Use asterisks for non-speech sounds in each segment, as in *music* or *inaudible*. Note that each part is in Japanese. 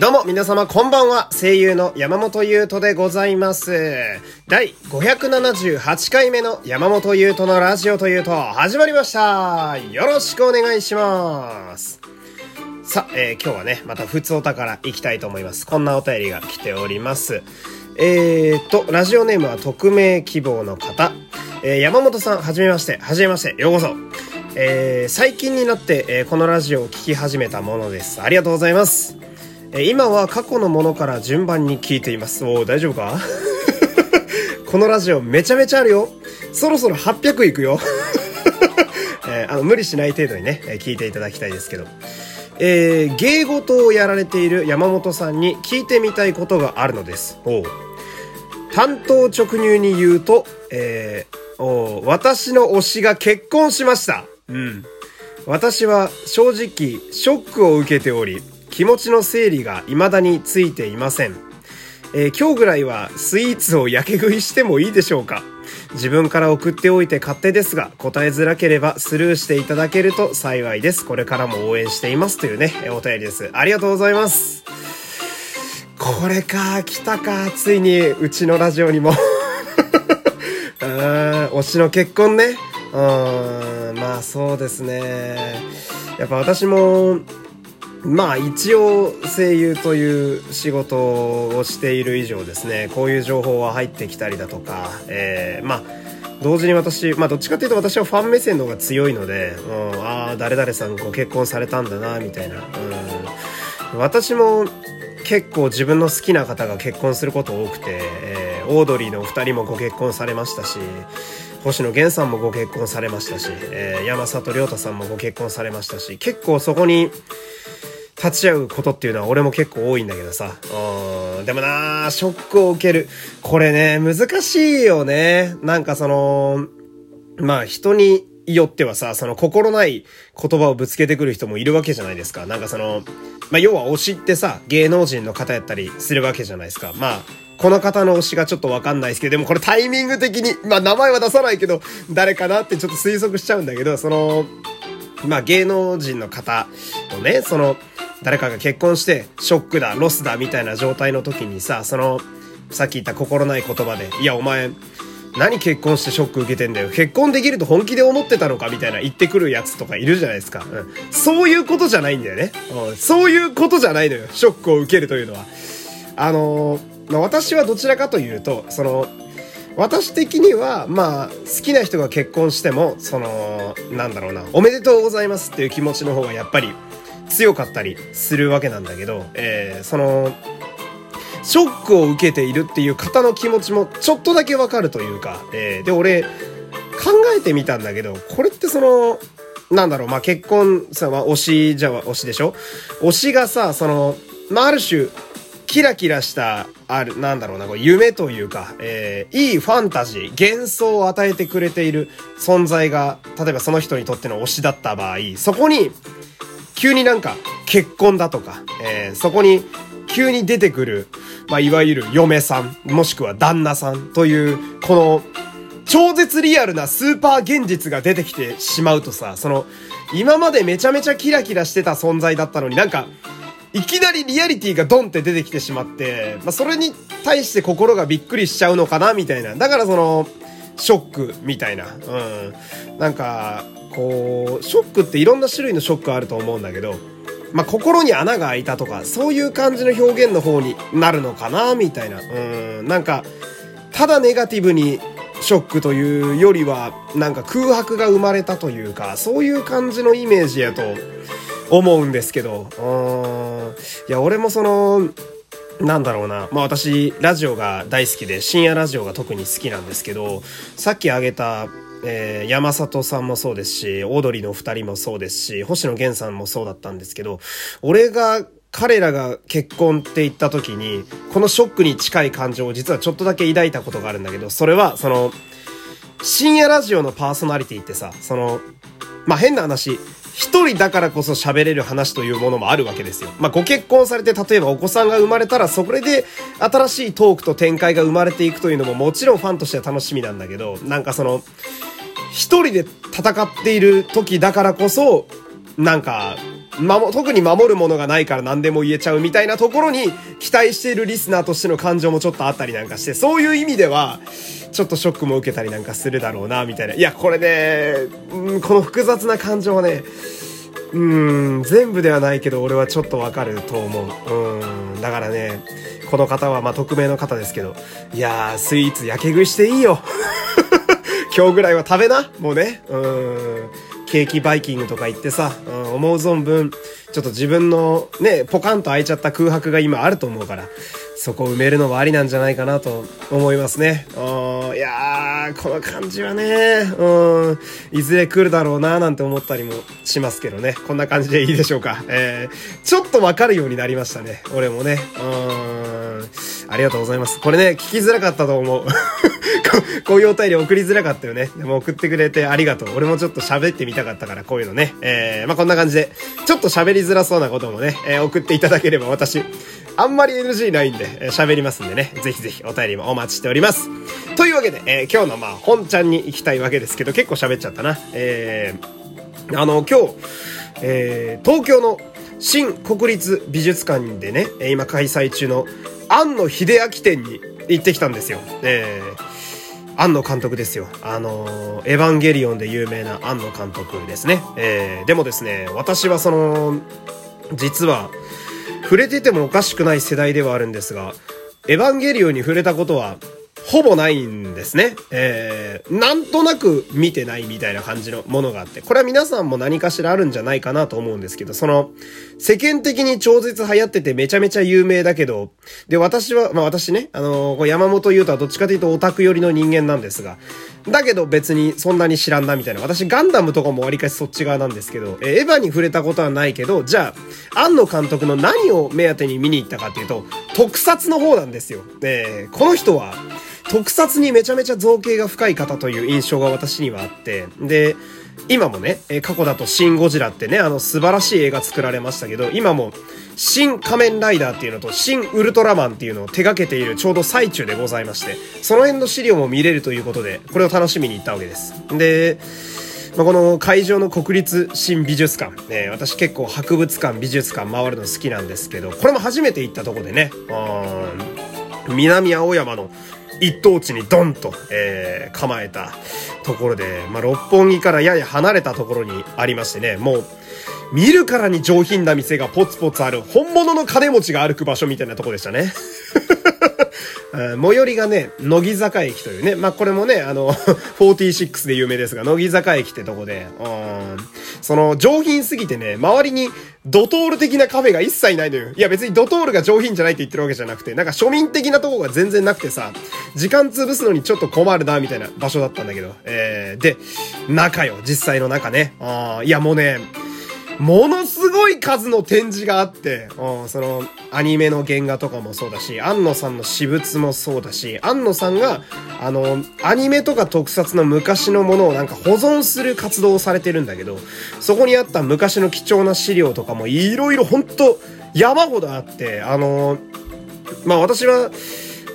どうも皆様こんばんは声優の山本優斗でございます。第578回目の山本優斗のラジオというと始まりました。よろしくお願いします。さあ、えー、今日はねまた普通お宝行きたいと思います。こんなお便りが来ております。えーとラジオネームは匿名希望の方。えー、山本さん、はじめまして、はじめまして、ようこそ。えー、最近になって、えー、このラジオを聴き始めたものです。ありがとうございます。え今は過去のものから順番に聞いています。おお大丈夫か？*laughs* このラジオめちゃめちゃあるよ。そろそろ800いくよ。*laughs* えー、あの、無理しない程度にね、聞いていただきたいですけど。えー、芸事をやられている山本さんに聞いてみたいことがあるのです。お担当直入に言うと、えー、お私の推しが結婚しました。うん。私は正直ショックを受けており、気持ちの整理が未だについていません。えー、今日ぐらいはスイーツをやけ食いしてもいいでしょうか？自分から送っておいて勝手ですが、答えづらければスルーしていただけると幸いです。これからも応援していますというね、お便りです。ありがとうございます。これか、来たか、ついにうちのラジオにも *laughs* 推しの結婚ね。うん、まあそうですね。やっぱ私も、まあ一応声優という仕事をしている以上ですねこういう情報は入ってきたりだとか、えー、まあ同時に私、まあどっちかっていうと私はファン目線の方が強いので、うん、ああ、誰々さんご結婚されたんだな、みたいな。うん、私も結構自分の好きな方が結婚すること多くて、えー、オードリーのお二人もご結婚されましたし、星野源さんもご結婚されましたし、えー、山里亮太さんもご結婚されましたし、結構そこに、立ち会うことっていうのは俺も結構多いんだけどさ。うん。でもなショックを受ける。これね、難しいよね。なんかその、まあ人によってはさ、その心ない言葉をぶつけてくる人もいるわけじゃないですか。なんかその、まあ要は推しってさ、芸能人の方やったりするわけじゃないですか。まあ、この方の推しがちょっとわかんないですけど、でもこれタイミング的に、まあ名前は出さないけど、誰かなってちょっと推測しちゃうんだけど、その、まあ芸能人の方とね、その、誰かが結婚してショックだ、ロスだみたいな状態の時にさ、その、さっき言った心ない言葉で、いやお前、何結婚してショック受けてんだよ。結婚できると本気で思ってたのかみたいな言ってくるやつとかいるじゃないですか。うん、そういうことじゃないんだよね、うん。そういうことじゃないのよ。ショックを受けるというのは。あのー、まあ、私はどちらかというと、その、私的には、まあ、好きな人が結婚しても、その、なんだろうな、おめでとうございますっていう気持ちの方がやっぱり強かったりするわけなんだけど、えー、その、ショックを受けているっていう方の気持ちもちょっとだけわかるというか、えー、で、俺、考えてみたんだけど、これってその、なんだろう、まあ、結婚さ、まあ、推しじゃ推しでしょ？推しがさ、その、まあ、ある種、キラキラした、ある、なんだろうな、こう夢というか、えー、いいファンタジー、幻想を与えてくれている存在が、例えばその人にとっての推しだった場合、そこに、急になんか結婚だとか、えー、そこに急に出てくる、まあ、いわゆる嫁さん、もしくは旦那さんという、この、超絶リアルなスーパー現実が出てきてしまうとさ、その、今までめちゃめちゃキラキラしてた存在だったのになんか、いきなりリアリティがドンって出てきてしまって、まあ、それに対して心がびっくりしちゃうのかな、みたいな。だからその、ショックみたいな。うん。なんか、こう、ショックっていろんな種類のショックあると思うんだけど、まあ、心に穴が開いたとか、そういう感じの表現の方になるのかな、みたいな。うん、なんか、ただネガティブにショックというよりは、なんか空白が生まれたというか、そういう感じのイメージやと思うんですけど、うん、いや、俺もその、なんだろうな。まあ私、ラジオが大好きで、深夜ラジオが特に好きなんですけど、さっき挙げた、えー、山里さんもそうですし、オードリーの二人もそうですし、星野源さんもそうだったんですけど、俺が彼らが結婚って言った時に、このショックに近い感情を実はちょっとだけ抱いたことがあるんだけど、それは、その、深夜ラジオのパーソナリティってさ、その、まあ、変な話、一人だからこそ喋れる話というものもあるわけですよ。まあ、ご結婚されて、例えばお子さんが生まれたら、それで新しいトークと展開が生まれていくというのももちろんファンとしては楽しみなんだけど、なんかその、一人で戦っている時だからこそ、なんか、守、特に守るものがないから何でも言えちゃうみたいなところに期待しているリスナーとしての感情もちょっとあったりなんかして、そういう意味では、ちょっとショックも受けたりなんかするだろうな、みたいな。いや、これね、うん、この複雑な感情はね、うん、全部ではないけど、俺はちょっとわかると思う。うん、だからね、この方はまあ匿名の方ですけど、いやー、スイーツやけ食いしていいよ。今日ぐらいは食べな、もうね。うん。ケーキバイキングとか行ってさ、うん、思う存分、ちょっと自分のね、ポカンと開いちゃった空白が今あると思うから、そこを埋めるのもありなんじゃないかなと思いますね。うんいやー、この感じはね、うん、いずれ来るだろうなーなんて思ったりもしますけどね。こんな感じでいいでしょうか。えー、ちょっとわかるようになりましたね。俺もね。うん、ありがとうございます。これね、聞きづらかったと思う。*laughs* こういうお便り送りづらかったよね。でも送ってくれてありがとう。俺もちょっと喋ってみたかったから、こういうのね。えー、まあ、こんな感じで、ちょっと喋りづらそうなこともね、えー、送っていただければ私、あんまり NG ないんで、えー、喋りますんでね。ぜひぜひお便りもお待ちしております。というわけで、えー、今日のまあ、本ちゃんに行きたいわけですけど、結構喋っちゃったな。えー、あの、今日、えー、東京の新国立美術館でね、今開催中の庵野秀明展に行ってきたんですよ。えー、庵野監督ですよ。あのエヴァンゲリオンで有名な庵野監督ですね。えー、でもですね、私はその、実は、触れててもおかしくない世代ではあるんですが、エヴァンゲリオンに触れたことはほぼないんですね。えー、なんとなく見てないみたいな感じのものがあって、これは皆さんも何かしらあるんじゃないかなと思うんですけど、その、世間的に超絶流行っててめちゃめちゃ有名だけど、で、私は、まあ私ね、あのー、山本優斗はどっちかというとオタク寄りの人間なんですが、だけど別にそんなに知らんなみたいな。私ガンダムとかもわりかしそっち側なんですけど、えー、エヴァに触れたことはないけど、じゃあ、庵野監督の何を目当てに見に行ったかっていうと、特撮の方なんですよ。で、この人は、特撮にめちゃめちゃ造形が深い方という印象が私にはあって、で、今もね、過去だとシン・ゴジラってね、あの素晴らしい映画作られましたけど、今も、新仮面ライダーっていうのと、新ウルトラマンっていうのを手掛けているちょうど最中でございまして、その辺の資料も見れるということで、これを楽しみに行ったわけです。で、まあ、この会場の国立新美術館、ね、私結構博物館、美術館回るの好きなんですけど、これも初めて行ったとこでね、南青山の一等地にドンと、えー、構えたところで、まあ、六本木からやや離れたところにありましてね、もう、見るからに上品な店がポツポツある、本物の金持ちが歩く場所みたいなとこでしたね。*laughs* 最寄りがね、乃木坂駅というね、まあ、これもね、あの、*laughs* 46で有名ですが、乃木坂駅ってとこで、うん、その上品すぎてね、周りにドトール的なカフェが一切ないのよ。いや別にドトールが上品じゃないって言ってるわけじゃなくて、なんか庶民的なとこが全然なくてさ、時間潰すのにちょっと困るな、みたいな場所だったんだけど、えー、で、中よ、実際の中ね。あいやもうね、ものごい数の展示があって、うん、その、アニメの原画とかもそうだし、安野さんの私物もそうだし、安野さんが、あの、アニメとか特撮の昔のものをなんか保存する活動をされてるんだけど、そこにあった昔の貴重な資料とかもいろいろほんと山ほどあって、あの、まあ私は、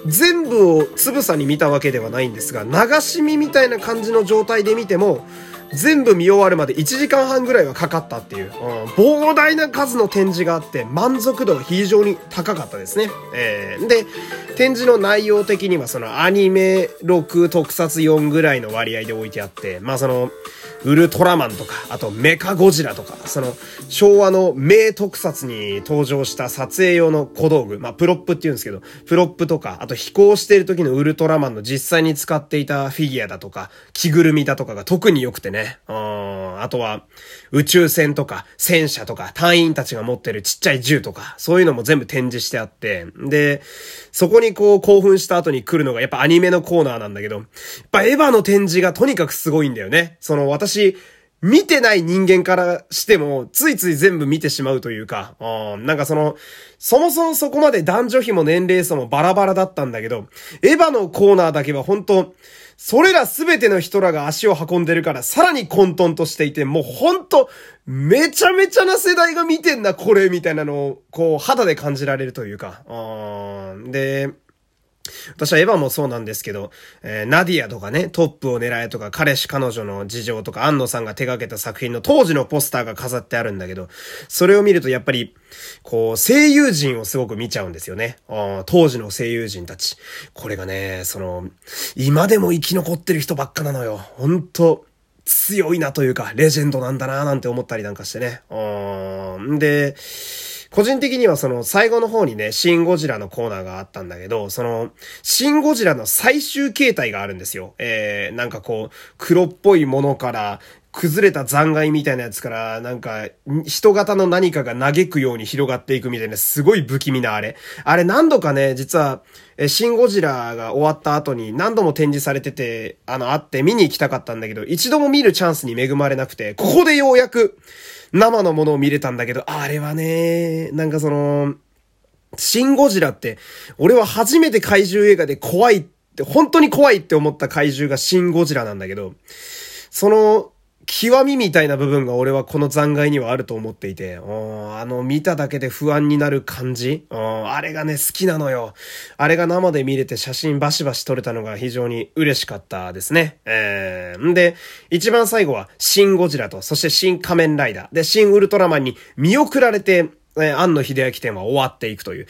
全部をつぶさに見たわけではないんですが、流し見みたいな感じの状態で見ても、全部見終わるまで1時間半ぐらいはかかったっていう、うん、膨大な数の展示があって満足度が非常に高かったですね。えー、で、展示の内容的にはそのアニメ6特撮4ぐらいの割合で置いてあって、まあその、ウルトラマンとか、あとメカゴジラとか、その昭和の名特撮に登場した撮影用の小道具、まあプロップって言うんですけど、プロップとか、あと飛行している時のウルトラマンの実際に使っていたフィギュアだとか、着ぐるみだとかが特に良くてね。うん、あとは宇宙船とか戦車とか隊員たちが持ってるちっちゃい銃とか、そういうのも全部展示してあって、で、そこにこう興奮した後に来るのがやっぱアニメのコーナーなんだけど、やっぱエヴァの展示がとにかくすごいんだよね。その私、私見てない人間からしても、ついつい全部見てしまうというか、うん、なんかその、そもそもそこまで男女比も年齢層もバラバラだったんだけど、エヴァのコーナーだけは本当それらすべての人らが足を運んでるから、さらに混沌としていて、もうほんと、めちゃめちゃな世代が見てんな、これ、みたいなのを、こう、肌で感じられるというか。で、私はエヴァもそうなんですけど、えー、ナディアとかね、トップを狙えとか、彼氏彼女の事情とか、安野さんが手掛けた作品の当時のポスターが飾ってあるんだけど、それを見るとやっぱり、こう、声優陣をすごく見ちゃうんですよね。当時の声優陣たち。これがね、その、今でも生き残ってる人ばっかなのよ。ほんと、強いなというか、レジェンドなんだななんて思ったりなんかしてね。うん。で、個人的にはその最後の方にね、シン・ゴジラのコーナーがあったんだけど、その、シン・ゴジラの最終形態があるんですよ。えー、なんかこう、黒っぽいものから、崩れた残骸みたいなやつから、なんか、人型の何かが嘆くように広がっていくみたいな、すごい不気味なあれ。あれ何度かね、実は、シン・ゴジラが終わった後に何度も展示されてて、あの、あって見に行きたかったんだけど、一度も見るチャンスに恵まれなくて、ここでようやく、生のものを見れたんだけど、あれはね、なんかその、シン・ゴジラって、俺は初めて怪獣映画で怖いって、本当に怖いって思った怪獣がシン・ゴジラなんだけど、その、極みみたいな部分が俺はこの残骸にはあると思っていて、あの、見ただけで不安になる感じあれがね、好きなのよ。あれが生で見れて写真バシバシ撮れたのが非常に嬉しかったですね。えー、んで、一番最後は、シン・ゴジラと、そしてシン・仮面ライダー。で、シン・ウルトラマンに見送られて、えー、安野秀明展は終わっていくという。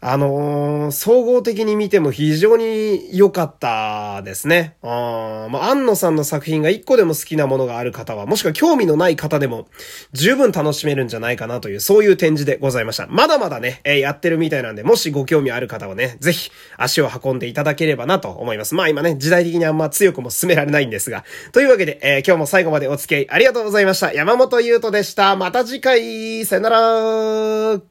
あのー、総合的に見ても非常に良かったですね。あまあ、安野さんの作品が一個でも好きなものがある方は、もしくは興味のない方でも十分楽しめるんじゃないかなという、そういう展示でございました。まだまだね、えー、やってるみたいなんで、もしご興味ある方はね、ぜひ足を運んでいただければなと思います。まあ今ね、時代的にあんま強くも進められないんですが。というわけで、えー、今日も最後までお付き合いありがとうございました。山本優斗でした。また次回、さよなら Doug.